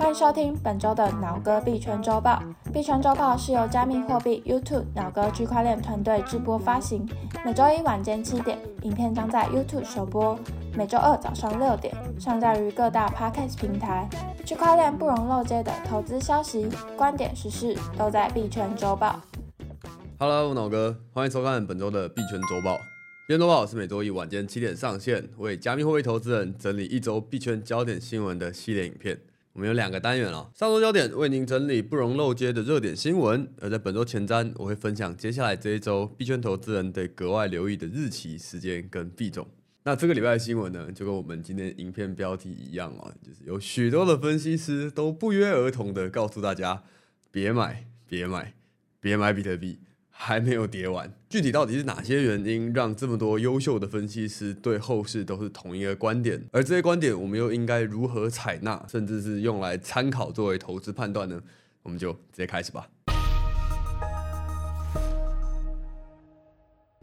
欢迎收听本周的脑哥币圈周报。币圈周报是由加密货币 YouTube 脑哥区块链团队制播发行。每周一晚间七点，影片将在 YouTube 首播；每周二早上六点，上架于各大 Podcast 平台。区块链不容漏接的投资消息、观点、时事，都在币圈周报。Hello，脑哥，欢迎收看本周的币圈周报。币圈周报是每周一晚间七点上线，为加密货币投资人整理一周币圈焦点新闻的系列影片。我们有两个单元哦，上周焦点为您整理不容漏接的热点新闻，而在本周前瞻，我会分享接下来这一周币圈投资人得格外留意的日期、时间跟币种。那这个礼拜的新闻呢，就跟我们今天影片标题一样哦，就是有许多的分析师都不约而同的告诉大家，别买，别买，别买比特币。还没有跌完，具体到底是哪些原因让这么多优秀的分析师对后市都是同一个观点？而这些观点我们又应该如何采纳，甚至是用来参考作为投资判断呢？我们就直接开始吧。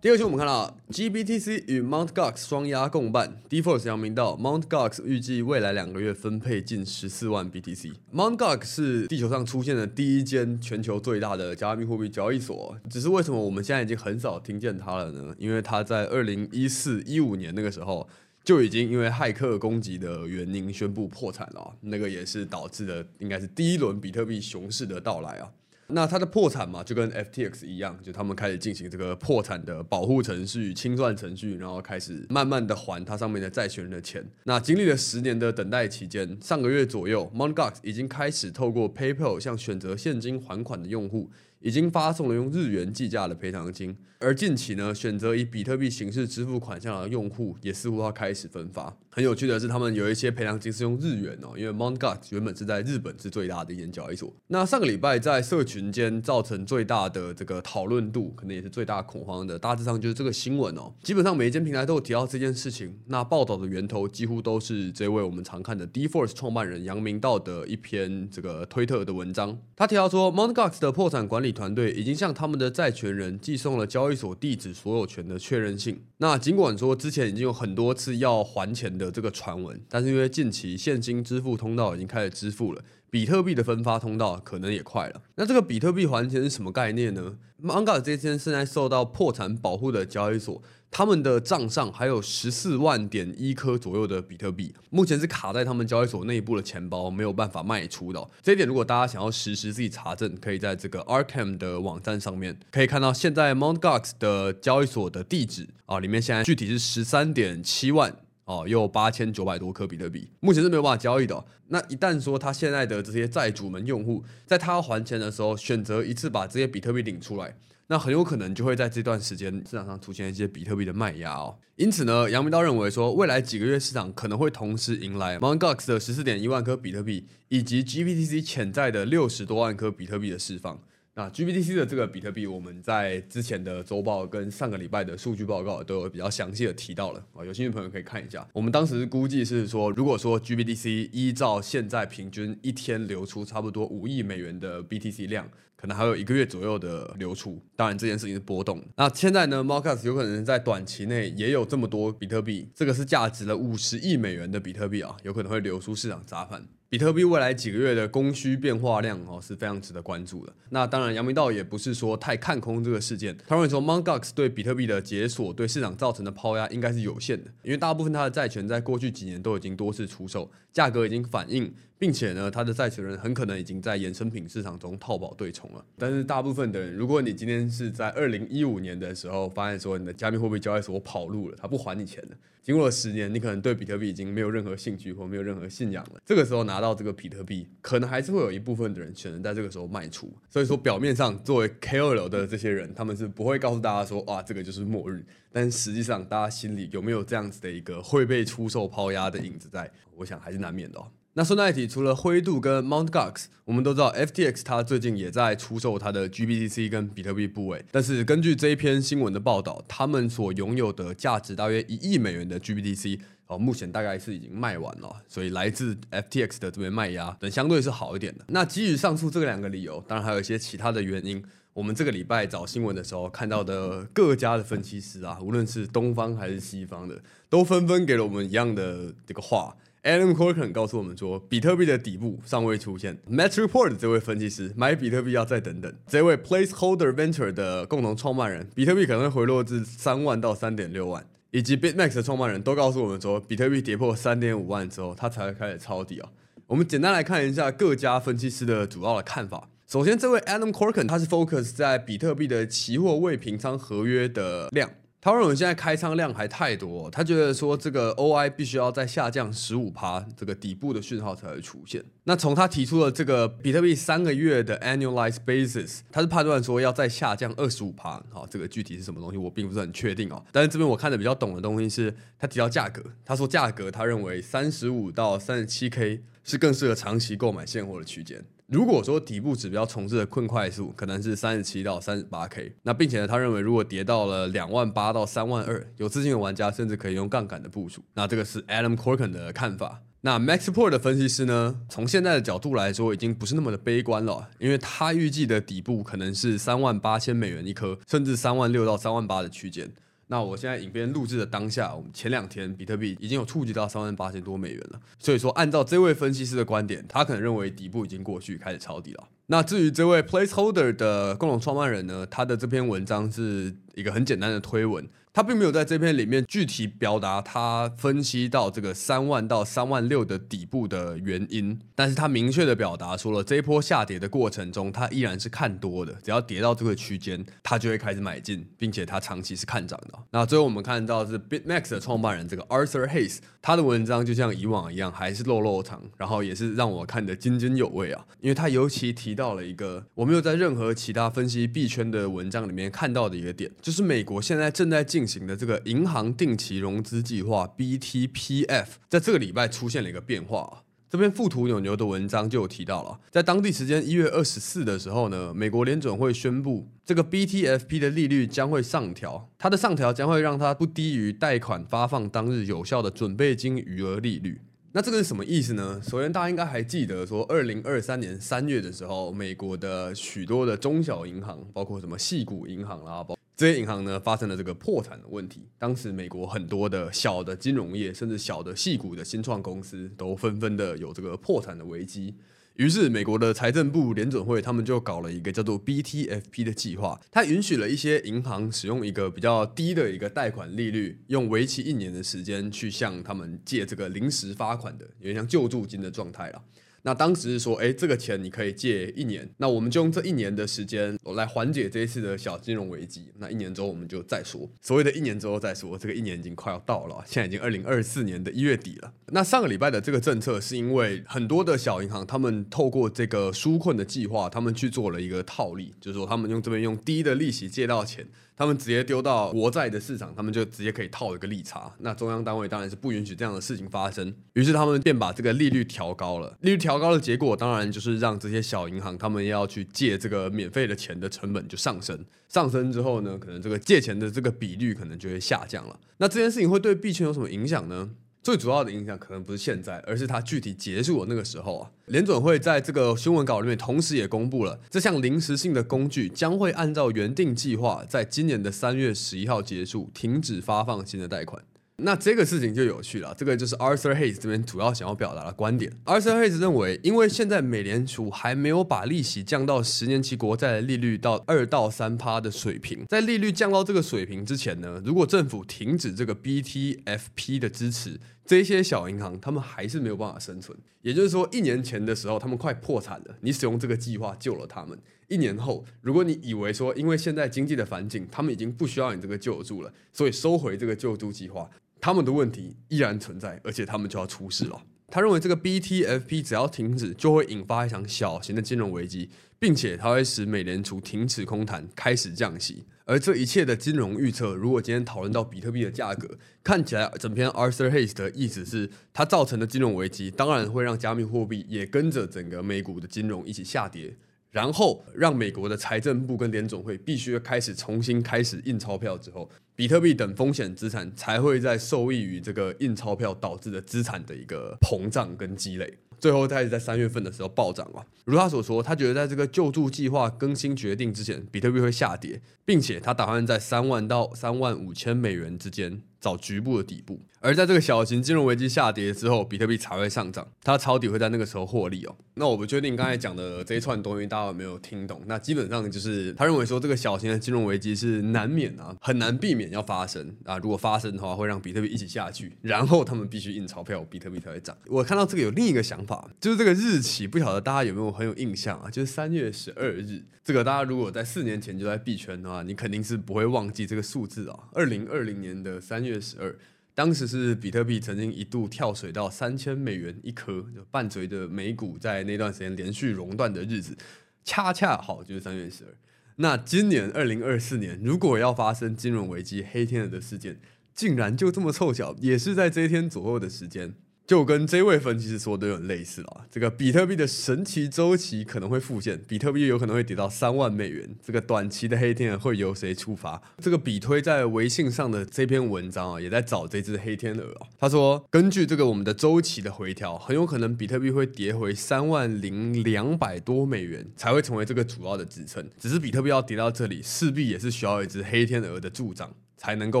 第二期我们看到 GBTC 与 Mount Gox 双押共办，D-Force 扬名到 Mt. Gox 预计未来两个月分配近十四万 BTC。Mount Gox 是地球上出现的第一间全球最大的加密货币交易所，只是为什么我们现在已经很少听见它了呢？因为它在二零一四一五年那个时候就已经因为骇客攻击的原因宣布破产了，那个也是导致的应该是第一轮比特币熊市的到来啊。那它的破产嘛，就跟 FTX 一样，就他们开始进行这个破产的保护程序、清算程序，然后开始慢慢的还它上面的债权人的钱。那经历了十年的等待期间，上个月左右，Mt. Gox 已经开始透过 PayPal 向选择现金还款的用户。已经发送了用日元计价的赔偿金，而近期呢，选择以比特币形式支付款项的用户也似乎要开始分发。很有趣的是，他们有一些赔偿金是用日元哦，因为 Mt. Gox 原本是在日本是最大的一间交易所。那上个礼拜在社群间造成最大的这个讨论度，可能也是最大恐慌的，大致上就是这个新闻哦。基本上每一间平台都有提到这件事情。那报道的源头几乎都是这位我们常看的 D-Force 创办人杨明道的一篇这个推特的文章。他提到说，Mt. Gox 的破产管理。团队已经向他们的债权人寄送了交易所地址所有权的确认信。那尽管说之前已经有很多次要还钱的这个传闻，但是因为近期现金支付通道已经开始支付了，比特币的分发通道可能也快了。那这个比特币还钱是什么概念呢？Mt. Gox 这间现在受到破产保护的交易所。他们的账上还有十四万点一颗左右的比特币，目前是卡在他们交易所内部的钱包，没有办法卖出的。这一点，如果大家想要实时自己查证，可以在这个 Arkham 的网站上面可以看到，现在 Mt. Gox 的交易所的地址啊，里面现在具体是十三点七万哦，又八千九百多颗比特币，目前是没有办法交易的。那一旦说他现在的这些债主们用户，在他要还钱的时候，选择一次把这些比特币领出来。那很有可能就会在这段时间市场上出现一些比特币的卖压哦。因此呢，杨明道认为说，未来几个月市场可能会同时迎来 Mt. Gox 的十四点一万颗比特币，以及 GBTC 潜在的六十多万颗比特币的释放。那 GBTC 的这个比特币，我们在之前的周报跟上个礼拜的数据报告都有比较详细的提到了啊，有兴趣的朋友可以看一下。我们当时估计是说，如果说 GBTC 依照现在平均一天流出差不多五亿美元的 BTC 量。可能还有一个月左右的流出，当然这件事情是波动。那现在呢，Mt. Gox 有可能在短期内也有这么多比特币，这个是价值了五十亿美元的比特币啊，有可能会流出市场砸盘。比特币未来几个月的供需变化量哦是非常值得关注的。那当然，杨明道也不是说太看空这个事件，他认为说 m o n g o x 对比特币的解锁对市场造成的抛压应该是有限的，因为大部分它的债权在过去几年都已经多次出售，价格已经反映。并且呢，他的债权人很可能已经在衍生品市场中套保对冲了。但是大部分的人，如果你今天是在二零一五年的时候发现说你的加密货币交易所跑路了，他不还你钱了，经过了十年，你可能对比特币已经没有任何兴趣或没有任何信仰了。这个时候拿到这个比特币，可能还是会有一部分的人选择在这个时候卖出。所以说，表面上作为 KOL 的这些人，他们是不会告诉大家说，哇，这个就是末日。但实际上，大家心里有没有这样子的一个会被出售抛压的影子在？我想还是难免的哦。那顺带一提，除了灰度跟 Mount Gox，我们都知道 FTX 它最近也在出售它的 GBTC 跟比特币部位。但是根据这一篇新闻的报道，他们所拥有的价值大约一亿美元的 GBTC 哦，目前大概是已经卖完了，所以来自 FTX 的这边卖压等相对是好一点的。那基于上述这两个理由，当然还有一些其他的原因。我们这个礼拜找新闻的时候看到的各家的分析师啊，无论是东方还是西方的，都纷纷给了我们一样的这个话。Adam Corcoran 告诉我们说，比特币的底部尚未出现。Matterport 这位分析师买比特币要再等等。这位 Placeholder Venture 的共同创办人，比特币可能会回落至三万到三点六万，以及 BitMax 的创办人都告诉我们说，比特币跌破三点五万之后，它才会开始抄底啊。我们简单来看一下各家分析师的主要的看法。首先，这位 Adam Corcoran 他是 focus 在比特币的期货未平仓合约的量。他认为现在开仓量还太多，他觉得说这个 OI 必须要再下降十五趴，这个底部的讯号才会出现。那从他提出的这个比特币三个月的 annualized basis，他是判断说要再下降二十五趴。好，这个具体是什么东西我并不是很确定哦。但是这边我看的比较懂的东西是，他提到价格，他说价格他认为三十五到三十七 K 是更适合长期购买现货的区间。如果说底部指标重置的困快速可能是三十七到三十八 K，那并且呢，他认为如果跌到了两万八到三万二，有资金的玩家甚至可以用杠杆的部署。那这个是 Adam Corken 的看法。那 Maxport 的分析师呢，从现在的角度来说，已经不是那么的悲观了，因为他预计的底部可能是三万八千美元一颗，甚至三万六到三万八的区间。那我现在影片录制的当下，我们前两天比特币已经有触及到三万八千多美元了。所以说，按照这位分析师的观点，他可能认为底部已经过去，开始抄底了。那至于这位 Placeholder 的共同创办人呢，他的这篇文章是一个很简单的推文。他并没有在这篇里面具体表达他分析到这个三万到三万六的底部的原因，但是他明确的表达说了这一波下跌的过程中，他依然是看多的，只要跌到这个区间，他就会开始买进，并且他长期是看涨的。那最后我们看到是 BitMax 的创办人这个 Arthur Hayes，他的文章就像以往一样，还是落落长，然后也是让我看得津津有味啊，因为他尤其提到了一个我没有在任何其他分析币圈的文章里面看到的一个点，就是美国现在正在进。进行的这个银行定期融资计划 BTPF，在这个礼拜出现了一个变化。这篇富途牛牛的文章就有提到了，在当地时间一月二十四的时候呢，美国联准会宣布这个 BTFP 的利率将会上调，它的上调将会让它不低于贷款发放当日有效的准备金余额利率。那这个是什么意思呢？首先，大家应该还记得说，二零二三年三月的时候，美国的许多的中小银行，包括什么矽谷银行啦，包这些银行呢，发生了这个破产的问题。当时美国很多的小的金融业，甚至小的矽谷的新创公司，都纷纷的有这个破产的危机。于是，美国的财政部联准会他们就搞了一个叫做 BTFP 的计划，它允许了一些银行使用一个比较低的一个贷款利率，用为期一年的时间去向他们借这个临时发款的，有点像救助金的状态了。那当时是说，哎，这个钱你可以借一年，那我们就用这一年的时间来缓解这一次的小金融危机。那一年之后我们就再说，所谓的一年之后再说，这个一年已经快要到了，现在已经二零二四年的一月底了。那上个礼拜的这个政策是因为很多的小银行，他们透过这个纾困的计划，他们去做了一个套利，就是说他们用这边用低的利息借到钱。他们直接丢到国债的市场，他们就直接可以套一个利差。那中央单位当然是不允许这样的事情发生，于是他们便把这个利率调高了。利率调高的结果，当然就是让这些小银行他们要去借这个免费的钱的成本就上升。上升之后呢，可能这个借钱的这个比率可能就会下降了。那这件事情会对币圈有什么影响呢？最主要的影响可能不是现在，而是它具体结束的那个时候啊。联准会在这个新闻稿里面，同时也公布了这项临时性的工具将会按照原定计划，在今年的三月十一号结束，停止发放新的贷款。那这个事情就有趣了，这个就是 Arthur Hayes 这边主要想要表达的观点。Arthur Hayes 认为，因为现在美联储还没有把利息降到十年期国债的利率到二到三趴的水平，在利率降到这个水平之前呢，如果政府停止这个 BTFP 的支持，这些小银行他们还是没有办法生存。也就是说，一年前的时候他们快破产了，你使用这个计划救了他们；一年后，如果你以为说因为现在经济的环境，他们已经不需要你这个救助了，所以收回这个救助计划。他们的问题依然存在，而且他们就要出事了。他认为这个 BTFP 只要停止，就会引发一场小型的金融危机，并且它会使美联储停止空谈，开始降息。而这一切的金融预测，如果今天讨论到比特币的价格，看起来整篇 Arthur Hayes 的意思是，它造成的金融危机，当然会让加密货币也跟着整个美股的金融一起下跌。然后让美国的财政部跟联总会必须开始重新开始印钞票之后，比特币等风险资产才会在受益于这个印钞票导致的资产的一个膨胀跟积累，最后开始在三月份的时候暴涨了。如他所说，他觉得在这个救助计划更新决定之前，比特币会下跌，并且他打算在三万到三万五千美元之间找局部的底部。而在这个小型金融危机下跌之后，比特币才会上涨，它抄底会在那个时候获利哦。那我不确定刚才讲的这一串东西大家有没有听懂？那基本上就是他认为说这个小型的金融危机是难免啊，很难避免要发生啊。如果发生的话，会让比特币一起下去，然后他们必须印钞票，比特币才会涨。我看到这个有另一个想法，就是这个日期不晓得大家有没有很有印象啊？就是三月十二日，这个大家如果在四年前就在币圈的话，你肯定是不会忘记这个数字啊。二零二零年的三月月十二。当时是比特币曾经一度跳水到三千美元一颗，就伴随着美股在那段时间连续熔断的日子，恰恰好就是三月十二。那今年二零二四年，如果要发生金融危机黑天鹅的事件，竟然就这么凑巧，也是在这一天左右的时间。就跟这位分析师说的有点类似啊，这个比特币的神奇周期可能会复现，比特币有可能会跌到三万美元，这个短期的黑天鹅会由谁触发？这个比推在微信上的这篇文章啊，也在找这只黑天鹅啊。他说，根据这个我们的周期的回调，很有可能比特币会跌回三万零两百多美元才会成为这个主要的支撑。只是比特币要跌到这里，势必也是需要一只黑天鹅的助长，才能够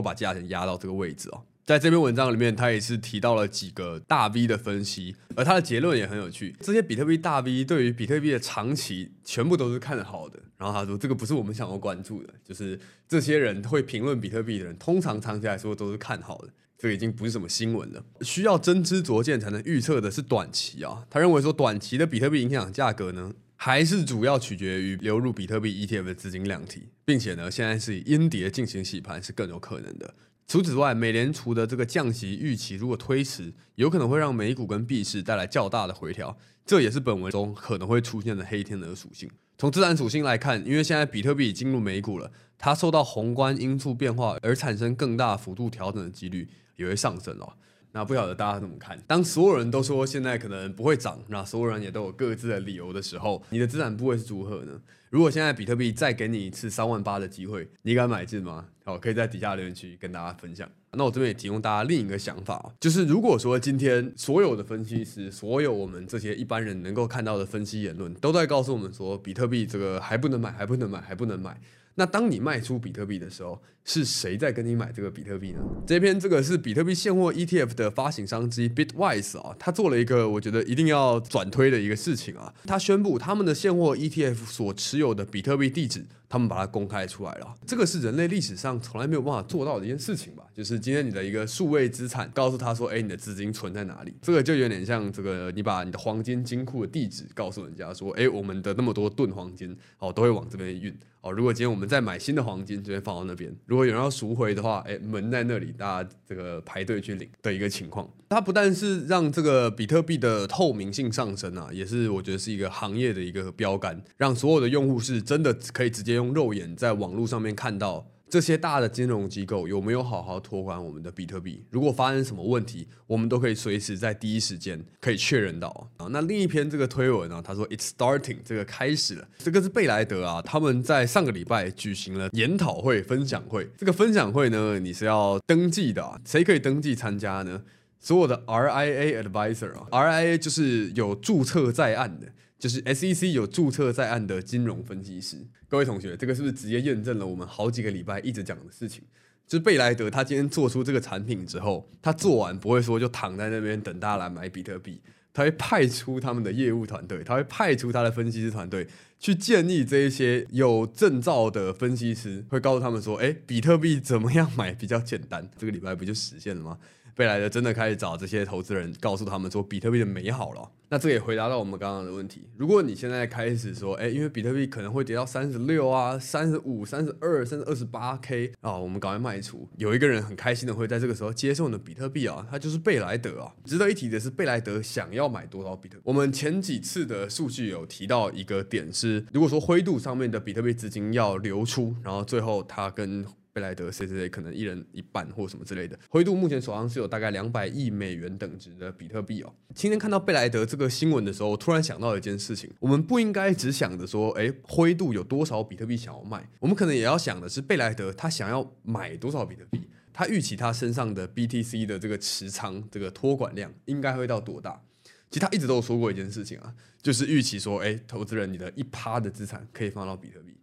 把价钱压到这个位置哦。在这篇文章里面，他也是提到了几个大 V 的分析，而他的结论也很有趣。这些比特币大 V 对于比特币的长期全部都是看好的。然后他说，这个不是我们想要关注的，就是这些人会评论比特币的人，通常长期来说都是看好的。这已经不是什么新闻了。需要真知灼见才能预测的是短期啊。他认为说，短期的比特币影响价格呢，还是主要取决于流入比特币 ETF 的资金量体，并且呢，现在是以阴跌进行洗盘是更有可能的。除此之外，美联储的这个降息预期如果推迟，有可能会让美股跟币市带来较大的回调，这也是本文中可能会出现的黑天鹅属性。从自然属性来看，因为现在比特币已进入美股了，它受到宏观因素变化而产生更大幅度调整的几率也会上升了。那不晓得大家怎么看？当所有人都说现在可能不会涨，那所有人也都有各自的理由的时候，你的资产部位是如何呢？如果现在比特币再给你一次三万八的机会，你敢买进吗？好，可以在底下留言区跟大家分享。那我这边也提供大家另一个想法，就是如果说今天所有的分析师，所有我们这些一般人能够看到的分析言论，都在告诉我们说，比特币这个还不能买，还不能买，还不能买。那当你卖出比特币的时候，是谁在跟你买这个比特币呢？这篇这个是比特币现货 ETF 的发行商之一 Bitwise 啊，他做了一个我觉得一定要转推的一个事情啊，他宣布他们的现货 ETF 所持有的比特币地址，他们把它公开出来了。这个是人类历史上从来没有办法做到的一件事情吧？就是今天你的一个数位资产，告诉他说，哎，你的资金存在哪里？这个就有点像这个，你把你的黄金金库的地址告诉人家说，哎，我们的那么多吨黄金，哦，都会往这边运。哦，如果今天我们再买新的黄金，就会放到那边。如果有人要赎回的话，哎，门在那里，大家这个排队去领的一个情况。它不但是让这个比特币的透明性上升啊，也是我觉得是一个行业的一个标杆，让所有的用户是真的可以直接用肉眼在网络上面看到。这些大的金融机构有没有好好托管我们的比特币？如果发生什么问题，我们都可以随时在第一时间可以确认到啊。那另一篇这个推文呢，他说 "It's starting"，这个开始了。这个是贝莱德啊，他们在上个礼拜举行了研讨会、分享会。这个分享会呢，你是要登记的啊，谁可以登记参加呢？所有的 RIA advisor 啊，RIA 就是有注册在案的。就是 SEC 有注册在案的金融分析师，各位同学，这个是不是直接验证了我们好几个礼拜一直讲的事情？就是贝莱德他今天做出这个产品之后，他做完不会说就躺在那边等大家来买比特币，他会派出他们的业务团队，他会派出他的分析师团队去建议这一些有证照的分析师，会告诉他们说，诶，比特币怎么样买比较简单？这个礼拜不就实现了吗？贝莱德真的开始找这些投资人，告诉他们说比特币的美好了。那这也回答到我们刚刚的问题。如果你现在开始说，哎，因为比特币可能会跌到三十六啊、三十五、三十二，甚至二十八 K 啊，我们赶快卖出。有一个人很开心的会在这个时候接受你的比特币啊，他就是贝莱德啊。值得一提的是，贝莱德想要买多少比特币？我们前几次的数据有提到一个点是，如果说灰度上面的比特币资金要流出，然后最后他跟贝莱德谁谁谁可能一人一半或什么之类的，灰度目前手上是有大概两百亿美元等值的比特币哦。今天看到贝莱德这个新闻的时候，突然想到一件事情：我们不应该只想着说，哎，灰度有多少比特币想要卖，我们可能也要想的是贝莱德他想要买多少比特币，他预期他身上的 BTC 的这个持仓这个托管量应该会到多大？其实他一直都有说过一件事情啊，就是预期说，哎，投资人你的一趴的资产可以放到比特币。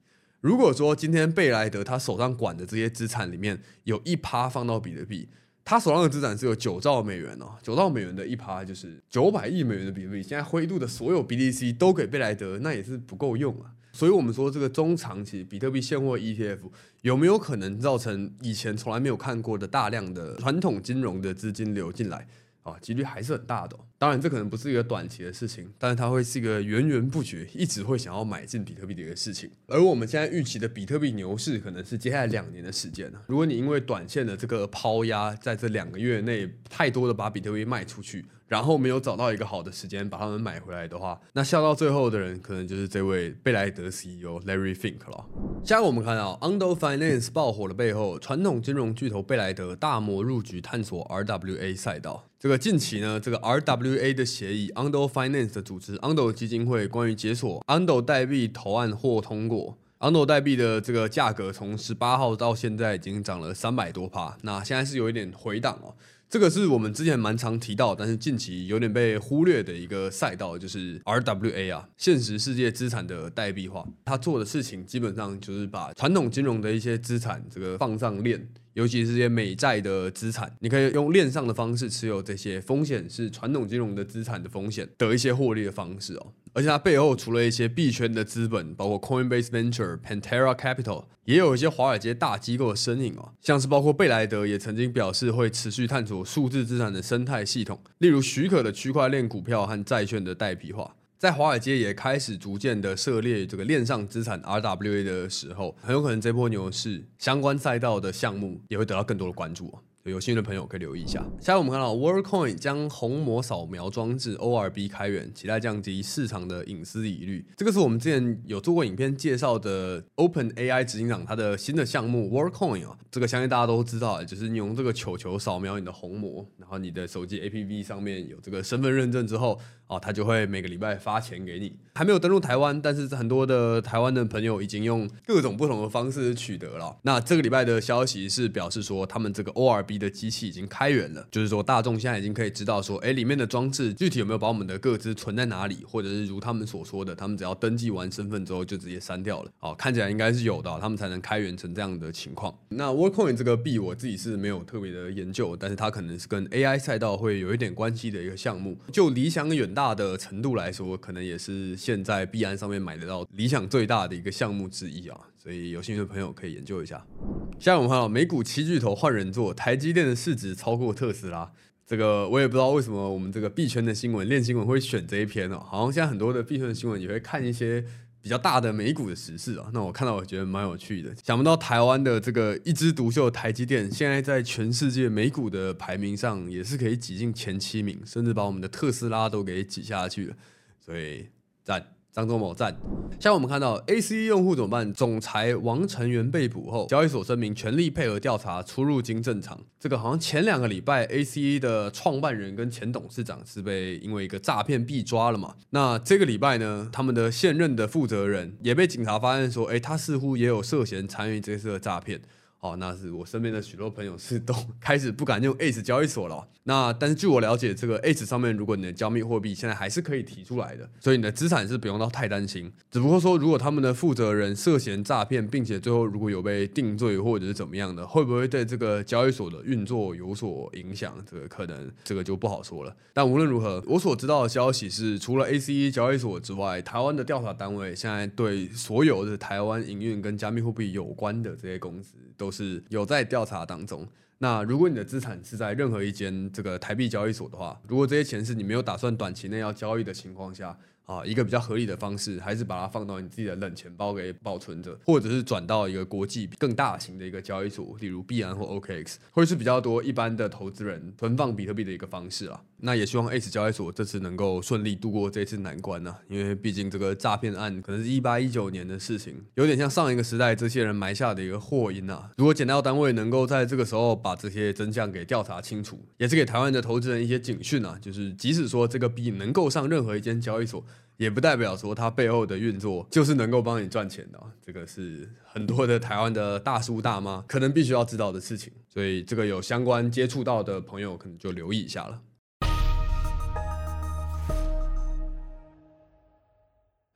如果说今天贝莱德他手上管的这些资产里面有一趴放到比特币，他手上的资产是有九兆美元哦，九兆美元的一趴就是九百亿美元的比特币，现在灰度的所有 BTC 都给贝莱德，那也是不够用啊。所以我们说这个中长期比特币现货 ETF 有没有可能造成以前从来没有看过的大量的传统金融的资金流进来？啊，几率还是很大的。当然，这可能不是一个短期的事情，但是它会是一个源源不绝、一直会想要买进比特币的一个事情。而我们现在预期的比特币牛市，可能是接下来两年的时间了。如果你因为短线的这个抛压，在这两个月内太多的把比特币卖出去，然后没有找到一个好的时间把它们买回来的话，那笑到最后的人，可能就是这位贝莱德 CEO Larry Fink 了。下面我们看到 Under Finance 爆火的背后，传统金融巨头贝莱德大摩入局探索 RWA 赛道。这个近期呢，这个 RWA 的协议，Under Finance 的组织 Under 基金会关于解锁 undo 代币投案或通过。undo 代币的这个价格从十八号到现在已经涨了三百多趴，那现在是有一点回档哦。这个是我们之前蛮常提到，但是近期有点被忽略的一个赛道，就是 RWA 啊，现实世界资产的代币化。他做的事情基本上就是把传统金融的一些资产这个放上链，尤其是这些美债的资产，你可以用链上的方式持有这些风险是传统金融的资产的风险，的一些获利的方式哦。而且它背后除了一些币圈的资本，包括 Coinbase Venture、Pantera Capital，也有一些华尔街大机构的身影哦，像是包括贝莱德也曾经表示会持续探索数字资产的生态系统，例如许可的区块链股票和债券的代币化，在华尔街也开始逐渐的涉猎这个链上资产 RWA 的时候，很有可能这波牛市相关赛道的项目也会得到更多的关注。有兴趣的朋友可以留意一下。下来我们看到 Worldcoin 将虹膜扫描装置 ORB 开源，期待降低市场的隐私疑虑。这个是我们之前有做过影片介绍的 OpenAI 执行长他的新的项目 Worldcoin 啊。这个相信大家都知道，就是你用这个球球扫描你的虹膜，然后你的手机 APP 上面有这个身份认证之后，哦，他就会每个礼拜发钱给你。还没有登陆台湾，但是很多的台湾的朋友已经用各种不同的方式取得了。那这个礼拜的消息是表示说，他们这个 ORB 的机器已经开源了，就是说大众现在已经可以知道说，哎，里面的装置具体有没有把我们的个资存在哪里，或者是如他们所说的，他们只要登记完身份之后就直接删掉了。哦，看起来应该是有的，他们才能开源成这样的情况。那 w o r k c o i n 这个币我自己是没有特别的研究，但是它可能是跟 AI 赛道会有一点关系的一个项目。就理想远大的程度来说，可能也是现在币安上面买得到理想最大的一个项目之一啊。所以有兴趣的朋友可以研究一下。现在我们看到美股七巨头换人做，台积电的市值超过特斯拉。这个我也不知道为什么我们这个币圈的新闻链新闻会选这一篇哦。好像现在很多的币圈的新闻也会看一些比较大的美股的时事啊。那我看到我觉得蛮有趣的。想不到台湾的这个一枝独秀台积电，现在在全世界美股的排名上也是可以挤进前七名，甚至把我们的特斯拉都给挤下去了。所以赞。张忠谋赞。像我们看到 ACE 用户怎么办？总裁王成元被捕后，交易所声明全力配合调查，出入金正常。这个好像前两个礼拜，ACE 的创办人跟前董事长是被因为一个诈骗被抓了嘛？那这个礼拜呢，他们的现任的负责人也被警察发现说，哎，他似乎也有涉嫌参与这次的诈骗。哦，那是我身边的许多朋友是都 开始不敢用 ACE 交易所了。那但是据我了解，这个 ACE 上面，如果你的加密货币现在还是可以提出来的，所以你的资产是不用到太担心。只不过说，如果他们的负责人涉嫌诈骗，并且最后如果有被定罪或者是怎么样的，会不会对这个交易所的运作有所影响？这个可能这个就不好说了。但无论如何，我所知道的消息是，除了 ACE 交易所之外，台湾的调查单位现在对所有的台湾营运跟加密货币有关的这些公司。都是有在调查当中。那如果你的资产是在任何一间这个台币交易所的话，如果这些钱是你没有打算短期内要交易的情况下。啊，一个比较合理的方式，还是把它放到你自己的冷钱包给保存着，或者是转到一个国际更大型的一个交易所，例如币安或 OKX，会是比较多一般的投资人存放比特币的一个方式啊。那也希望 ACE 交易所这次能够顺利度过这次难关呢、啊，因为毕竟这个诈骗案可能是一八一九年的事情，有点像上一个时代这些人埋下的一个祸因啊。如果检调单位能够在这个时候把这些真相给调查清楚，也是给台湾的投资人一些警讯啊，就是即使说这个币能够上任何一间交易所。也不代表说它背后的运作就是能够帮你赚钱的，啊这个是很多的台湾的大叔大妈可能必须要知道的事情，所以这个有相关接触到的朋友可能就留意一下了。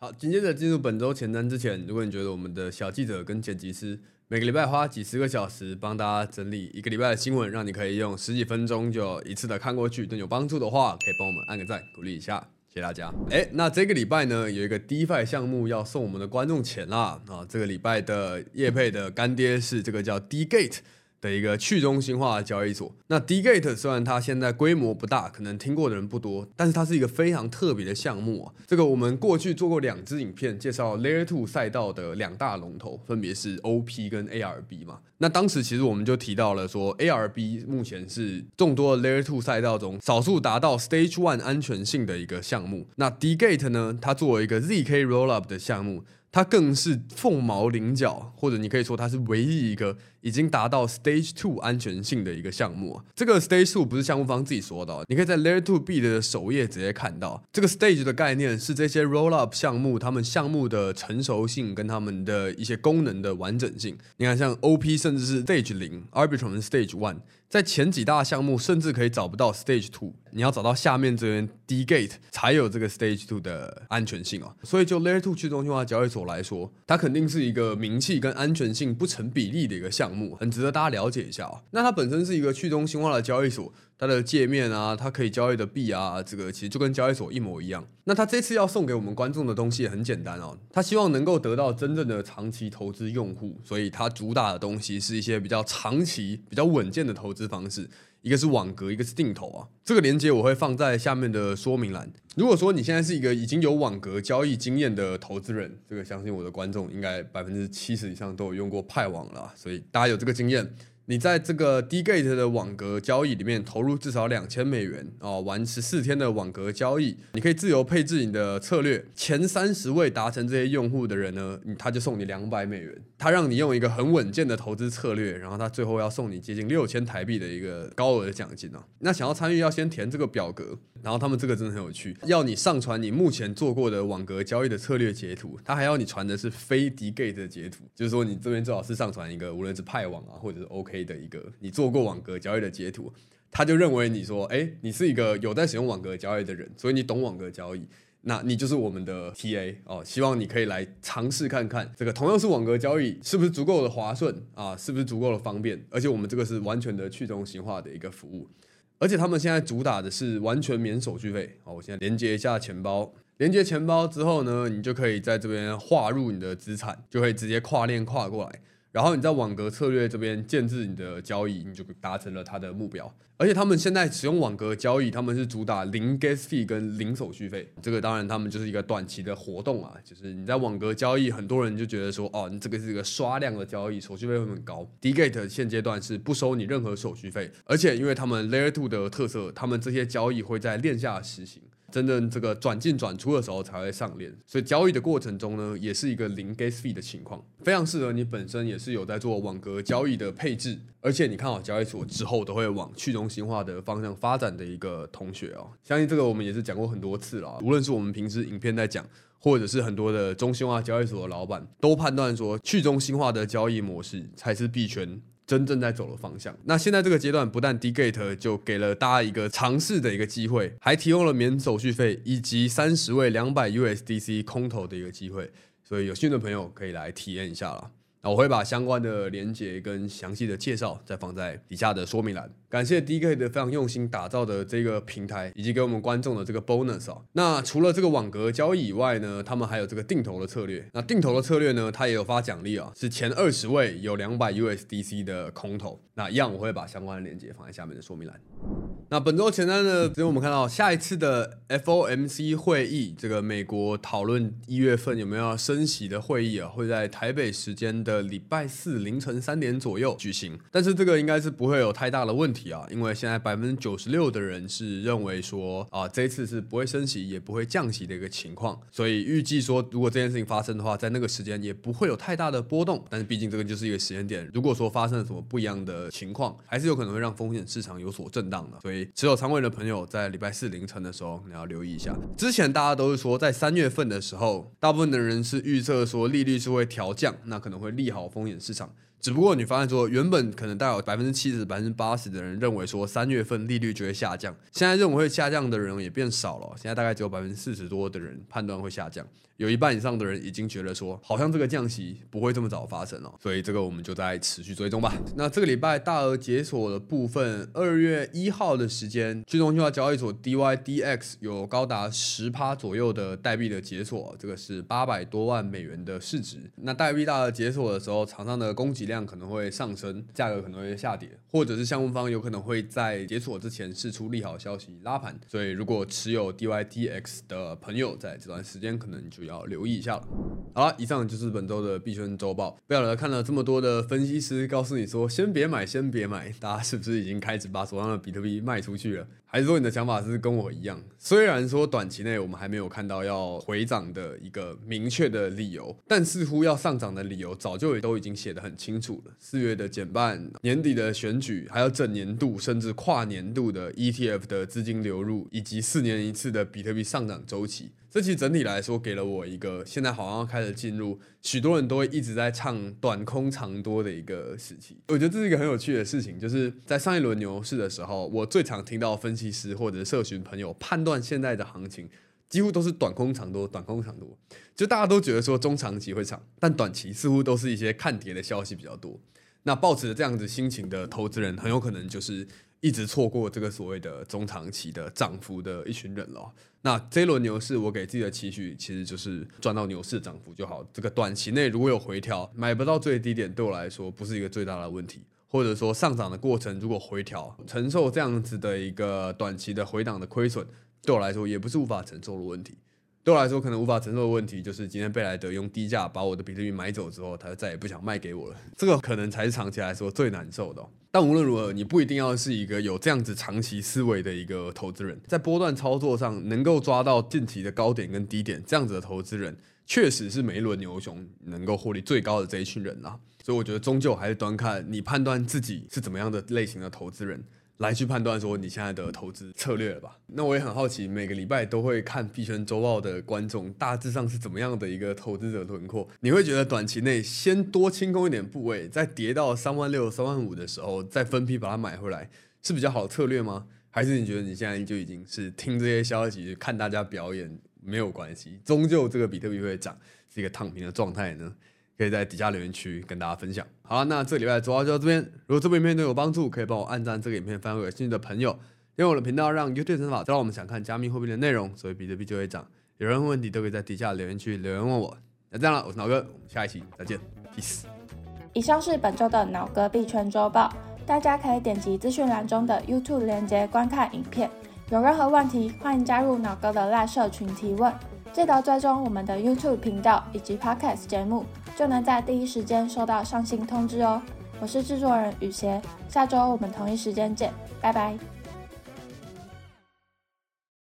好，紧接着进入本周前瞻之前，如果你觉得我们的小记者跟剪辑师每个礼拜花几十个小时帮大家整理一个礼拜的新闻，让你可以用十几分钟就一次的看过去。对你有帮助的话，可以帮我们按个赞，鼓励一下，谢谢大家。哎，那这个礼拜呢，有一个 DeFi 项目要送我们的观众钱啦啊！这个礼拜的业配的干爹是这个叫 DeGate。的一个去中心化的交易所。那 DeGate 虽然它现在规模不大，可能听过的人不多，但是它是一个非常特别的项目啊。这个我们过去做过两支影片，介绍 Layer 2赛道的两大龙头，分别是 OP 跟 ARB 嘛。那当时其实我们就提到了说，ARB 目前是众多 Layer 2赛道中少数达到 Stage One 安全性的一个项目。那 DeGate 呢，它作为一个 ZK Rollup 的项目。它更是凤毛麟角，或者你可以说它是唯一一个已经达到 Stage Two 安全性的一个项目。这个 Stage Two 不是项目方自己说的哦，你可以在 Layer Two B 的首页直接看到。这个 Stage 的概念是这些 Rollup 项目他们项目的成熟性跟他们的一些功能的完整性。你看，像 OP 甚至是 Stage 零，Arbitrum Stage One。在前几大项目，甚至可以找不到 Stage Two，你要找到下面这边 D Gate 才有这个 Stage Two 的安全性啊。所以就 Layer Two 去中心化交易所来说，它肯定是一个名气跟安全性不成比例的一个项目很值得大家了解一下啊。那它本身是一个去中心化的交易所。它的界面啊，它可以交易的币啊，这个其实就跟交易所一模一样。那它这次要送给我们观众的东西也很简单哦，它希望能够得到真正的长期投资用户，所以它主打的东西是一些比较长期、比较稳健的投资方式。一个是网格，一个是定投啊。这个链接我会放在下面的说明栏。如果说你现在是一个已经有网格交易经验的投资人，这个相信我的观众应该百分之七十以上都有用过派网了，所以大家有这个经验。你在这个 Dgate 的网格交易里面投入至少两千美元哦，玩十四天的网格交易，你可以自由配置你的策略。前三十位达成这些用户的人呢，他就送你两百美元。他让你用一个很稳健的投资策略，然后他最后要送你接近六千台币的一个高额的奖金哦。那想要参与，要先填这个表格。然后他们这个真的很有趣，要你上传你目前做过的网格交易的策略截图，他还要你传的是非 DeGate 的截图，就是说你这边最好是上传一个无论是派网啊或者是 OK 的一个你做过网格交易的截图，他就认为你说，哎，你是一个有在使用网格交易的人，所以你懂网格交易，那你就是我们的 TA 哦，希望你可以来尝试看看这个同样是网格交易是不是足够的划算啊，是不是足够的方便，而且我们这个是完全的去中心化的一个服务。而且他们现在主打的是完全免手续费。好，我现在连接一下钱包，连接钱包之后呢，你就可以在这边划入你的资产，就可以直接跨链跨过来。然后你在网格策略这边建置你的交易，你就达成了它的目标。而且他们现在使用网格交易，他们是主打零 gas fee 跟零手续费。这个当然他们就是一个短期的活动啊，就是你在网格交易，很多人就觉得说，哦，你这个是一个刷量的交易，手续费会很高。DeGate 现阶段是不收你任何手续费，而且因为他们 Layer Two 的特色，他们这些交易会在链下实行。真正这个转进转出的时候才会上链，所以交易的过程中呢，也是一个零 gas fee 的情况，非常适合你本身也是有在做网格交易的配置，而且你看好交易所之后都会往去中心化的方向发展的一个同学哦，相信这个我们也是讲过很多次了，无论是我们平时影片在讲，或者是很多的中心化交易所的老板都判断说，去中心化的交易模式才是币圈。真正在走的方向。那现在这个阶段，不但 Dgate 就给了大家一个尝试的一个机会，还提供了免手续费以及三十位两百 USDC 空投的一个机会，所以有兴趣的朋友可以来体验一下了。那我会把相关的连接跟详细的介绍再放在底下的说明栏。感谢 DK 的非常用心打造的这个平台，以及给我们观众的这个 bonus 啊。那除了这个网格交易以外呢，他们还有这个定投的策略。那定投的策略呢，它也有发奖励啊，是前二十位有两百 USDC 的空投。那一样我会把相关的连接放在下面的说明栏。那本周前瞻呢，只有我们看到下一次的 FOMC 会议，这个美国讨论一月份有没有要升息的会议啊，会在台北时间的礼拜四凌晨三点左右举行。但是这个应该是不会有太大的问题啊，因为现在百分之九十六的人是认为说啊，这次是不会升息也不会降息的一个情况，所以预计说如果这件事情发生的话，在那个时间也不会有太大的波动。但是毕竟这个就是一个时间点，如果说发生了什么不一样的情况，还是有可能会让风险市场有所震荡的，所以。持有仓位的朋友，在礼拜四凌晨的时候，你要留意一下。之前大家都是说，在三月份的时候，大部分的人是预测说利率是会调降，那可能会利好风险市场。只不过你发现说，原本可能大概有百分之七十、百分之八十的人认为说三月份利率就会下降，现在认为会下降的人也变少了，现在大概只有百分之四十多的人判断会下降。有一半以上的人已经觉得说，好像这个降息不会这么早发生了，所以这个我们就再持续追踪吧。那这个礼拜大额解锁的部分，二月一号的时间，去中心化交易所 DYDX 有高达十趴左右的代币的解锁，这个是八百多万美元的市值。那代币大额解锁的时候，场上的供给量量可能会上升，价格可能会下跌，或者是项目方有可能会在解锁之前释出利好消息拉盘。所以如果持有 DYDX 的朋友，在这段时间可能就要。要留意一下了。好了，以上就是本周的币圈周报。不晓得看了这么多的分析师告诉你说先别买，先别买，大家是不是已经开始把手上的比特币卖出去了？还是说你的想法是跟我一样？虽然说短期内我们还没有看到要回涨的一个明确的理由，但似乎要上涨的理由早就也都已经写得很清楚了。四月的减半、年底的选举，还有整年度甚至跨年度的 ETF 的资金流入，以及四年一次的比特币上涨周期。这期整体来说，给了我一个现在好像要开始进入许多人都会一直在唱短空长多的一个时期。我觉得这是一个很有趣的事情，就是在上一轮牛市的时候，我最常听到分析师或者社群朋友判断现在的行情，几乎都是短空长多，短空长多。就大家都觉得说中长期会涨，但短期似乎都是一些看跌的消息比较多。那抱持着这样子心情的投资人，很有可能就是。一直错过这个所谓的中长期的涨幅的一群人了。那这一轮牛市，我给自己的期许其实就是赚到牛市涨幅就好。这个短期内如果有回调，买不到最低点，对我来说不是一个最大的问题。或者说上涨的过程如果回调，承受这样子的一个短期的回档的亏损，对我来说也不是无法承受的问题。对我来说，可能无法承受的问题就是今天贝莱德用低价把我的比特币买走之后，他就再也不想卖给我了。这个可能才是长期来说最难受的。但无论如何，你不一定要是一个有这样子长期思维的一个投资人，在波段操作上能够抓到近期的高点跟低点，这样子的投资人，确实是每一轮牛熊能够获利最高的这一群人啦。所以我觉得，终究还是端看你判断自己是怎么样的类型的投资人。来去判断说你现在的投资策略了吧？那我也很好奇，每个礼拜都会看币圈周报的观众，大致上是怎么样的一个投资者轮廓？你会觉得短期内先多清空一点部位，再跌到三万六、三万五的时候，再分批把它买回来，是比较好的策略吗？还是你觉得你现在就已经是听这些消息，看大家表演没有关系，终究这个比特币会涨，是一个躺平的状态呢？可以在底下留言区跟大家分享。好了，那这个礼拜的周报就到这边。如果这部影片对我有帮助，可以帮我按赞这个影片，分享给有兴趣的朋友。因为我的频道让 YouTube 算法知道我们想看加密货币的内容，所以比特币就会涨。有任何问题都可以在底下留言区留言问我。那这样了，我是脑哥，我们下一期再见，peace。以上是本周的脑哥币圈周报，大家可以点击资讯栏中的 YouTube 链接观看影片。有任何问题，欢迎加入脑哥的赖社群提问。记得追踪我们的 YouTube 频道以及 Podcast 节目。就能在第一时间收到上新通知哦。我是制作人雨邪，下周我们同一时间见，拜拜。